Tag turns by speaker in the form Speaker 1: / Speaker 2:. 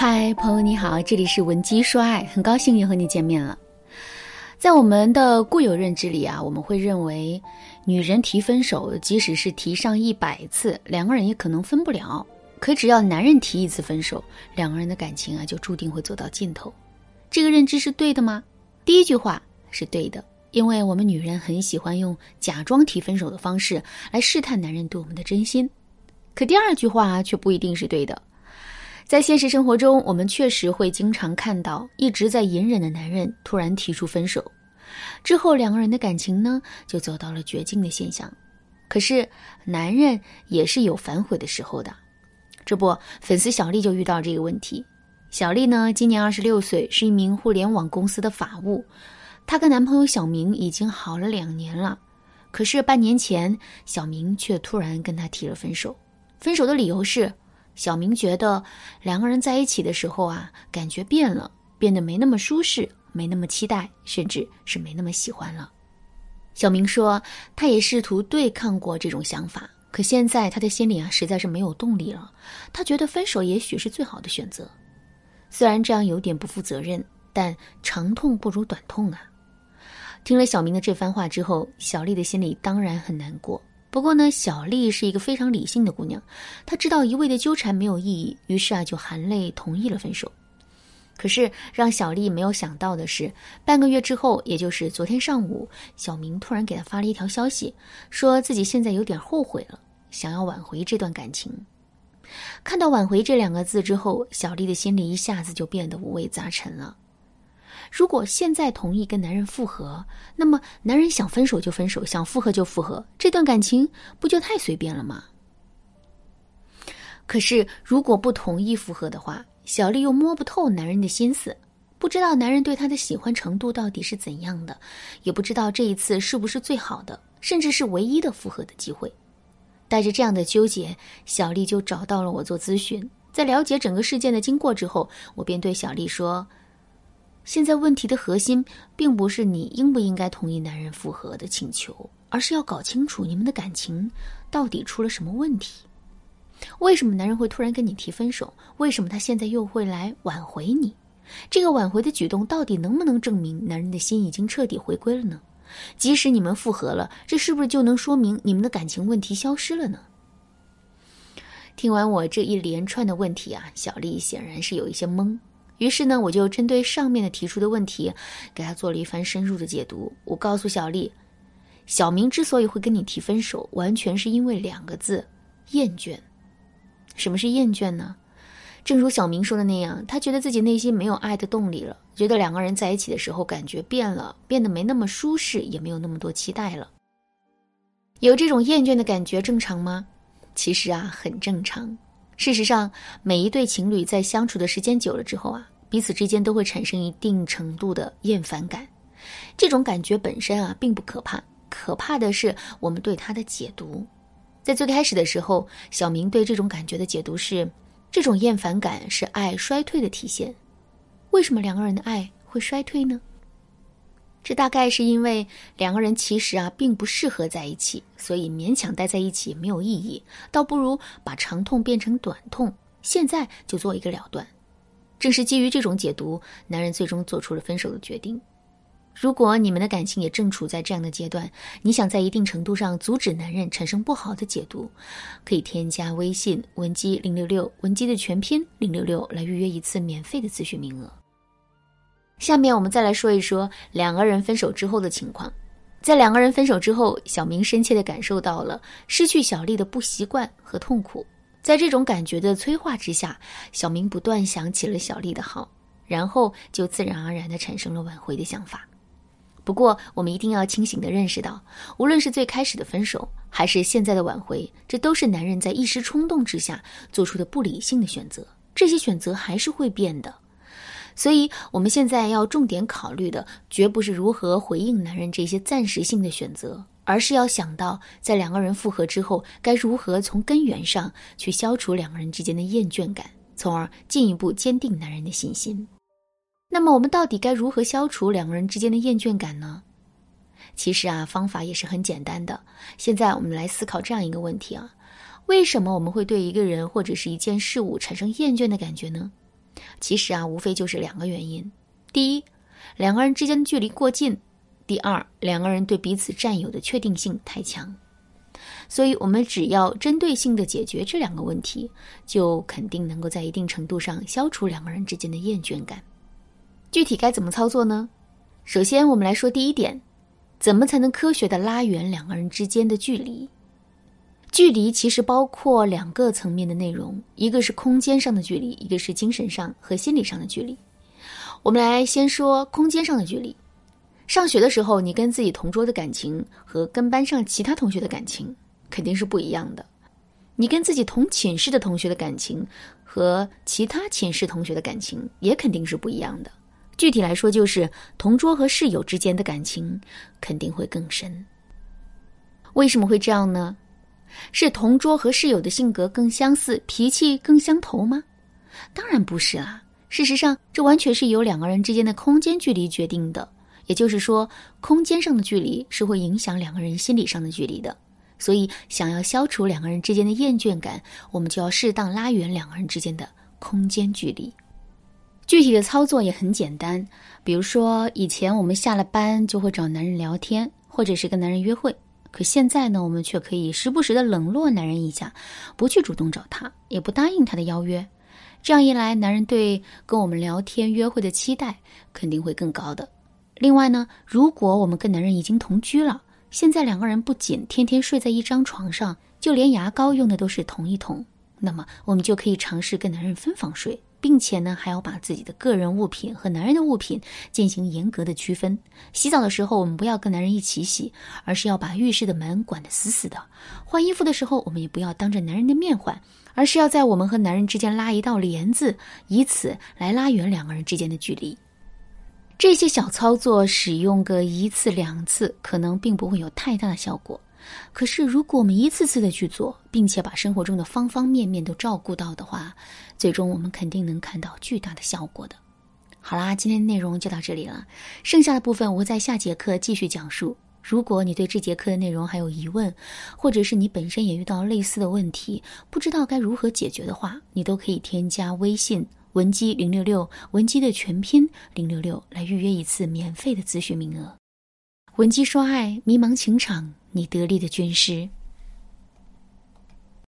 Speaker 1: 嗨，朋友你好，这里是文姬说爱，很高兴又和你见面了。在我们的固有认知里啊，我们会认为，女人提分手，即使是提上一百次，两个人也可能分不了。可只要男人提一次分手，两个人的感情啊，就注定会走到尽头。这个认知是对的吗？第一句话是对的，因为我们女人很喜欢用假装提分手的方式来试探男人对我们的真心。可第二句话却不一定是对的。在现实生活中，我们确实会经常看到一直在隐忍的男人突然提出分手，之后两个人的感情呢就走到了绝境的现象。可是男人也是有反悔的时候的，这不，粉丝小丽就遇到这个问题。小丽呢今年二十六岁，是一名互联网公司的法务，她跟男朋友小明已经好了两年了，可是半年前小明却突然跟她提了分手，分手的理由是。小明觉得两个人在一起的时候啊，感觉变了，变得没那么舒适，没那么期待，甚至是没那么喜欢了。小明说，他也试图对抗过这种想法，可现在他的心里啊，实在是没有动力了。他觉得分手也许是最好的选择，虽然这样有点不负责任，但长痛不如短痛啊。听了小明的这番话之后，小丽的心里当然很难过。不过呢，小丽是一个非常理性的姑娘，她知道一味的纠缠没有意义，于是啊就含泪同意了分手。可是让小丽没有想到的是，半个月之后，也就是昨天上午，小明突然给她发了一条消息，说自己现在有点后悔了，想要挽回这段感情。看到“挽回”这两个字之后，小丽的心里一下子就变得五味杂陈了。如果现在同意跟男人复合，那么男人想分手就分手，想复合就复合，这段感情不就太随便了吗？可是如果不同意复合的话，小丽又摸不透男人的心思，不知道男人对她的喜欢程度到底是怎样的，也不知道这一次是不是最好的，甚至是唯一的复合的机会。带着这样的纠结，小丽就找到了我做咨询。在了解整个事件的经过之后，我便对小丽说。现在问题的核心，并不是你应不应该同意男人复合的请求，而是要搞清楚你们的感情到底出了什么问题。为什么男人会突然跟你提分手？为什么他现在又会来挽回你？这个挽回的举动到底能不能证明男人的心已经彻底回归了呢？即使你们复合了，这是不是就能说明你们的感情问题消失了呢？听完我这一连串的问题啊，小丽显然是有一些懵。于是呢，我就针对上面的提出的问题，给他做了一番深入的解读。我告诉小丽，小明之所以会跟你提分手，完全是因为两个字：厌倦。什么是厌倦呢？正如小明说的那样，他觉得自己内心没有爱的动力了，觉得两个人在一起的时候感觉变了，变得没那么舒适，也没有那么多期待了。有这种厌倦的感觉正常吗？其实啊，很正常。事实上，每一对情侣在相处的时间久了之后啊，彼此之间都会产生一定程度的厌烦感。这种感觉本身啊，并不可怕，可怕的是我们对它的解读。在最开始的时候，小明对这种感觉的解读是：这种厌烦感是爱衰退的体现。为什么两个人的爱会衰退呢？这大概是因为两个人其实啊并不适合在一起，所以勉强待在一起没有意义，倒不如把长痛变成短痛，现在就做一个了断。正是基于这种解读，男人最终做出了分手的决定。如果你们的感情也正处在这样的阶段，你想在一定程度上阻止男人产生不好的解读，可以添加微信文姬零六六，文姬的全拼零六六来预约一次免费的咨询名额。下面我们再来说一说两个人分手之后的情况。在两个人分手之后，小明深切地感受到了失去小丽的不习惯和痛苦。在这种感觉的催化之下，小明不断想起了小丽的好，然后就自然而然地产生了挽回的想法。不过，我们一定要清醒地认识到，无论是最开始的分手，还是现在的挽回，这都是男人在一时冲动之下做出的不理性的选择。这些选择还是会变的。所以，我们现在要重点考虑的，绝不是如何回应男人这些暂时性的选择，而是要想到，在两个人复合之后，该如何从根源上去消除两个人之间的厌倦感，从而进一步坚定男人的信心。那么，我们到底该如何消除两个人之间的厌倦感呢？其实啊，方法也是很简单的。现在我们来思考这样一个问题啊：为什么我们会对一个人或者是一件事物产生厌倦的感觉呢？其实啊，无非就是两个原因：第一，两个人之间的距离过近；第二，两个人对彼此占有的确定性太强。所以，我们只要针对性的解决这两个问题，就肯定能够在一定程度上消除两个人之间的厌倦感。具体该怎么操作呢？首先，我们来说第一点：怎么才能科学的拉远两个人之间的距离？距离其实包括两个层面的内容，一个是空间上的距离，一个是精神上和心理上的距离。我们来先说空间上的距离。上学的时候，你跟自己同桌的感情和跟班上其他同学的感情肯定是不一样的。你跟自己同寝室的同学的感情和其他寝室同学的感情也肯定是不一样的。具体来说，就是同桌和室友之间的感情肯定会更深。为什么会这样呢？是同桌和室友的性格更相似，脾气更相投吗？当然不是啦。事实上，这完全是由两个人之间的空间距离决定的。也就是说，空间上的距离是会影响两个人心理上的距离的。所以，想要消除两个人之间的厌倦感，我们就要适当拉远两个人之间的空间距离。具体的操作也很简单，比如说，以前我们下了班就会找男人聊天，或者是跟男人约会。可现在呢，我们却可以时不时的冷落男人一下，不去主动找他，也不答应他的邀约。这样一来，男人对跟我们聊天、约会的期待肯定会更高的。另外呢，如果我们跟男人已经同居了，现在两个人不仅天天睡在一张床上，就连牙膏用的都是同一桶，那么我们就可以尝试跟男人分房睡。并且呢，还要把自己的个人物品和男人的物品进行严格的区分。洗澡的时候，我们不要跟男人一起洗，而是要把浴室的门管得死死的。换衣服的时候，我们也不要当着男人的面换，而是要在我们和男人之间拉一道帘子，以此来拉远两个人之间的距离。这些小操作使用个一次两次，可能并不会有太大的效果。可是，如果我们一次次的去做，并且把生活中的方方面面都照顾到的话，最终我们肯定能看到巨大的效果的。好啦，今天的内容就到这里了，剩下的部分我会在下节课继续讲述。如果你对这节课的内容还有疑问，或者是你本身也遇到类似的问题，不知道该如何解决的话，你都可以添加微信文姬零六六，文姬的全拼零六六，来预约一次免费的咨询名额。闻鸡说爱，迷茫情场。你得力的军师。